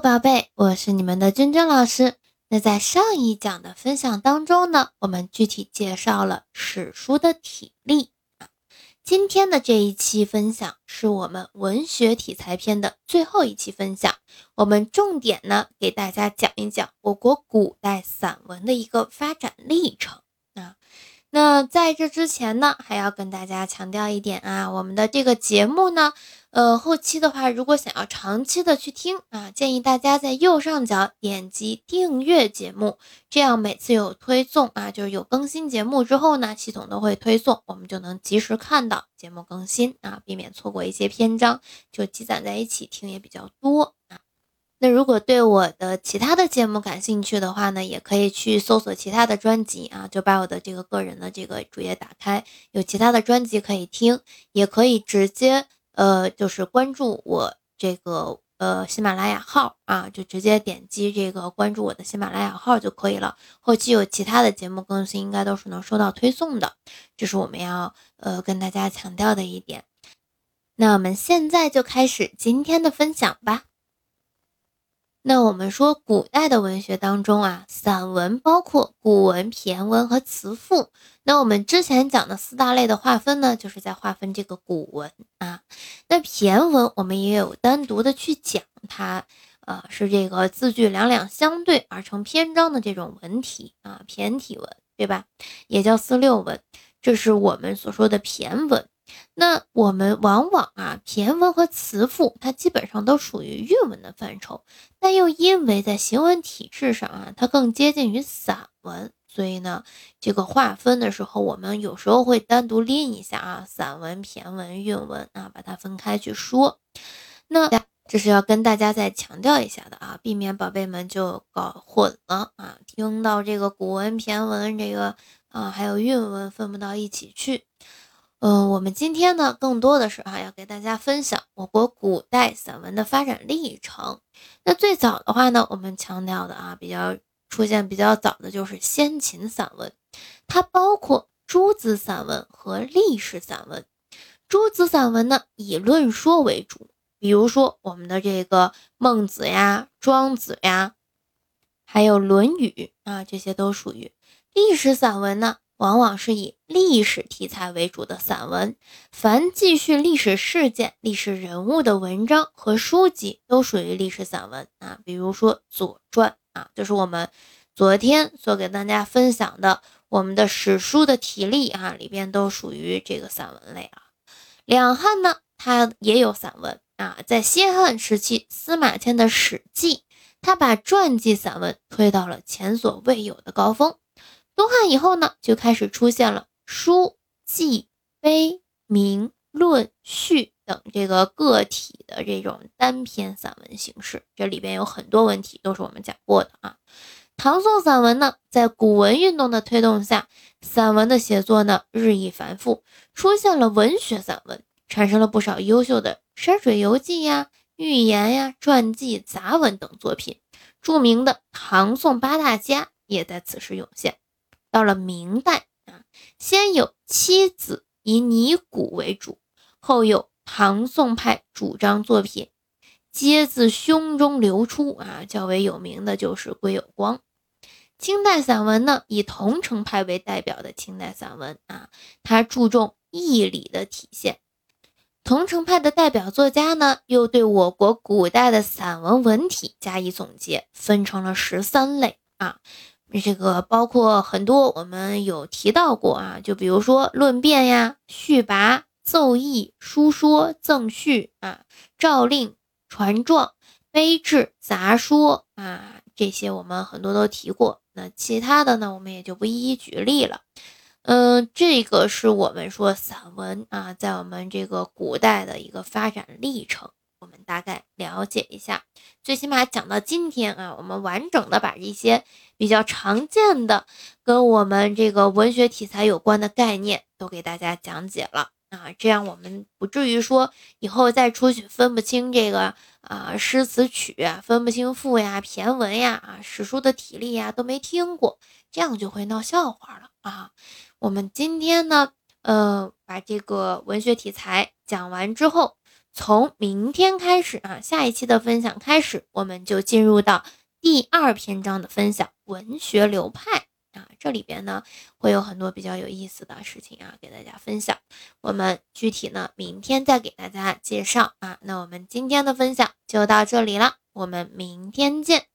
宝贝，我是你们的君君老师。那在上一讲的分享当中呢，我们具体介绍了史书的体例。今天的这一期分享是我们文学题材篇的最后一期分享，我们重点呢给大家讲一讲我国古代散文的一个发展历程啊。那在这之前呢，还要跟大家强调一点啊，我们的这个节目呢，呃，后期的话，如果想要长期的去听啊，建议大家在右上角点击订阅节目，这样每次有推送啊，就是有更新节目之后呢，系统都会推送，我们就能及时看到节目更新啊，避免错过一些篇章，就积攒在一起听也比较多。那如果对我的其他的节目感兴趣的话呢，也可以去搜索其他的专辑啊，就把我的这个个人的这个主页打开，有其他的专辑可以听，也可以直接呃就是关注我这个呃喜马拉雅号啊，就直接点击这个关注我的喜马拉雅号就可以了。后期有其他的节目更新，应该都是能收到推送的，这是我们要呃跟大家强调的一点。那我们现在就开始今天的分享吧。那我们说，古代的文学当中啊，散文包括古文、骈文和词赋。那我们之前讲的四大类的划分呢，就是在划分这个古文啊。那骈文我们也有单独的去讲，它呃是这个字句两两相对而成篇章的这种文体啊，骈体文，对吧？也叫四六文，这是我们所说的骈文。那我们往往啊，骈文和词赋，它基本上都属于韵文的范畴，但又因为在行文体制上啊，它更接近于散文，所以呢，这个划分的时候，我们有时候会单独拎一下啊，散文、骈文、韵文啊，把它分开去说。那这是要跟大家再强调一下的啊，避免宝贝们就搞混了啊，听到这个古文、骈文这个啊，还有韵文分不到一起去。嗯，我们今天呢，更多的是哈，要给大家分享我国古代散文的发展历程。那最早的话呢，我们强调的啊，比较出现比较早的就是先秦散文，它包括诸子散文和历史散文。诸子散文呢，以论说为主，比如说我们的这个孟子呀、庄子呀，还有《论语》啊，这些都属于历史散文呢。往往是以历史题材为主的散文，凡记叙历史事件、历史人物的文章和书籍都属于历史散文啊。比如说《左传》啊，就是我们昨天所给大家分享的我们的史书的体例啊，里边都属于这个散文类啊。两汉呢，它也有散文啊，在西汉时期，司马迁的《史记》，他把传记散文推到了前所未有的高峰。东汉以后呢，就开始出现了书、记、碑、铭、论、序等这个个体的这种单篇散文形式。这里边有很多问题都是我们讲过的啊。唐宋散文呢，在古文运动的推动下，散文的写作呢日益繁复，出现了文学散文，产生了不少优秀的山水游记呀、寓言呀、传记、杂文等作品。著名的唐宋八大家也在此时涌现。到了明代啊，先有七子以拟古为主，后有唐宋派主张作品，皆自胸中流出啊。较为有名的就是归有光。清代散文呢，以桐城派为代表的清代散文啊，它注重义理的体现。桐城派的代表作家呢，又对我国古代的散文文体加以总结，分成了十三类啊。这个包括很多，我们有提到过啊，就比如说论辩呀、序跋、奏议、书说、赠序啊、诏令、传状、碑志、杂说啊，这些我们很多都提过。那其他的呢，我们也就不一一举例了。嗯，这个是我们说散文啊，在我们这个古代的一个发展历程。大概了解一下，最起码讲到今天啊，我们完整的把一些比较常见的跟我们这个文学题材有关的概念都给大家讲解了啊，这样我们不至于说以后再出去分不清这个啊诗词曲，分不清赋呀、骈文呀、啊史书的体例呀都没听过，这样就会闹笑话了啊。我们今天呢，呃，把这个文学题材讲完之后。从明天开始啊，下一期的分享开始，我们就进入到第二篇章的分享，文学流派啊，这里边呢会有很多比较有意思的事情啊，给大家分享。我们具体呢，明天再给大家介绍啊。那我们今天的分享就到这里了，我们明天见。